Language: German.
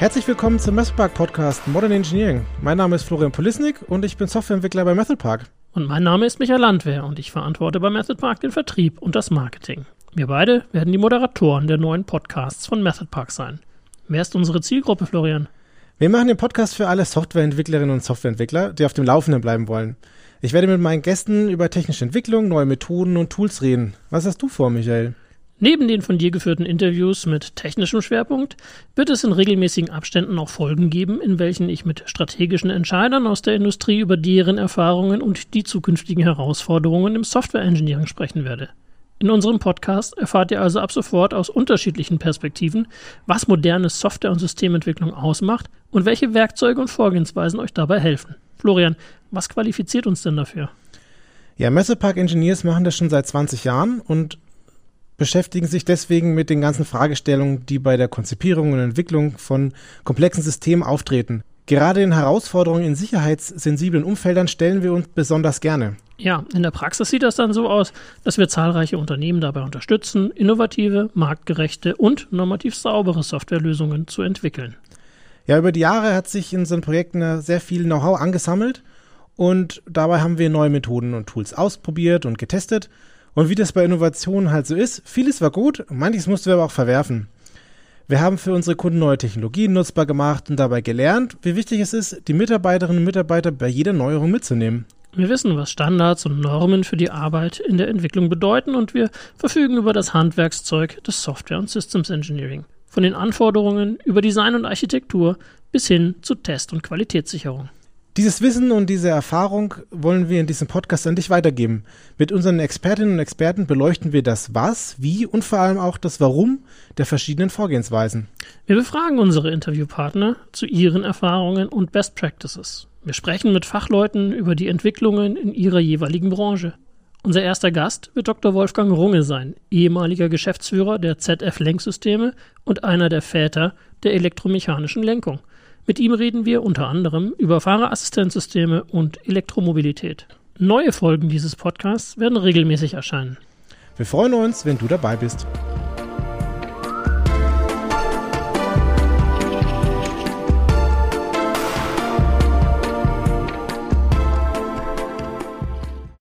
Herzlich willkommen zum Methodpark Podcast Modern Engineering. Mein Name ist Florian Polisnik und ich bin Softwareentwickler bei Methodpark. Und mein Name ist Michael Landwehr und ich verantworte bei Methodpark den Vertrieb und das Marketing. Wir beide werden die Moderatoren der neuen Podcasts von Methodpark sein. Wer ist unsere Zielgruppe, Florian? Wir machen den Podcast für alle Softwareentwicklerinnen und Softwareentwickler, die auf dem Laufenden bleiben wollen. Ich werde mit meinen Gästen über technische Entwicklung, neue Methoden und Tools reden. Was hast du vor, Michael? Neben den von dir geführten Interviews mit technischem Schwerpunkt wird es in regelmäßigen Abständen auch Folgen geben, in welchen ich mit strategischen Entscheidern aus der Industrie über deren Erfahrungen und die zukünftigen Herausforderungen im Software Engineering sprechen werde. In unserem Podcast erfahrt ihr also ab sofort aus unterschiedlichen Perspektiven, was moderne Software- und Systementwicklung ausmacht und welche Werkzeuge und Vorgehensweisen euch dabei helfen. Florian, was qualifiziert uns denn dafür? Ja, Messepark Engineers machen das schon seit 20 Jahren und beschäftigen sich deswegen mit den ganzen Fragestellungen, die bei der Konzipierung und Entwicklung von komplexen Systemen auftreten. Gerade in Herausforderungen in sicherheitssensiblen Umfeldern stellen wir uns besonders gerne. Ja, in der Praxis sieht das dann so aus, dass wir zahlreiche Unternehmen dabei unterstützen, innovative, marktgerechte und normativ saubere Softwarelösungen zu entwickeln. Ja, über die Jahre hat sich in unseren Projekten sehr viel Know-how angesammelt und dabei haben wir neue Methoden und Tools ausprobiert und getestet und wie das bei Innovationen halt so ist, vieles war gut, manches mussten wir aber auch verwerfen. Wir haben für unsere Kunden neue Technologien nutzbar gemacht und dabei gelernt, wie wichtig es ist, die Mitarbeiterinnen und Mitarbeiter bei jeder Neuerung mitzunehmen. Wir wissen, was Standards und Normen für die Arbeit in der Entwicklung bedeuten und wir verfügen über das Handwerkszeug des Software- und Systems Engineering. Von den Anforderungen über Design und Architektur bis hin zu Test- und Qualitätssicherung. Dieses Wissen und diese Erfahrung wollen wir in diesem Podcast an dich weitergeben. Mit unseren Expertinnen und Experten beleuchten wir das Was, Wie und vor allem auch das Warum der verschiedenen Vorgehensweisen. Wir befragen unsere Interviewpartner zu ihren Erfahrungen und Best Practices. Wir sprechen mit Fachleuten über die Entwicklungen in ihrer jeweiligen Branche. Unser erster Gast wird Dr. Wolfgang Runge sein, ehemaliger Geschäftsführer der ZF Lenksysteme und einer der Väter der elektromechanischen Lenkung. Mit ihm reden wir unter anderem über Fahrerassistenzsysteme und Elektromobilität. Neue Folgen dieses Podcasts werden regelmäßig erscheinen. Wir freuen uns, wenn du dabei bist.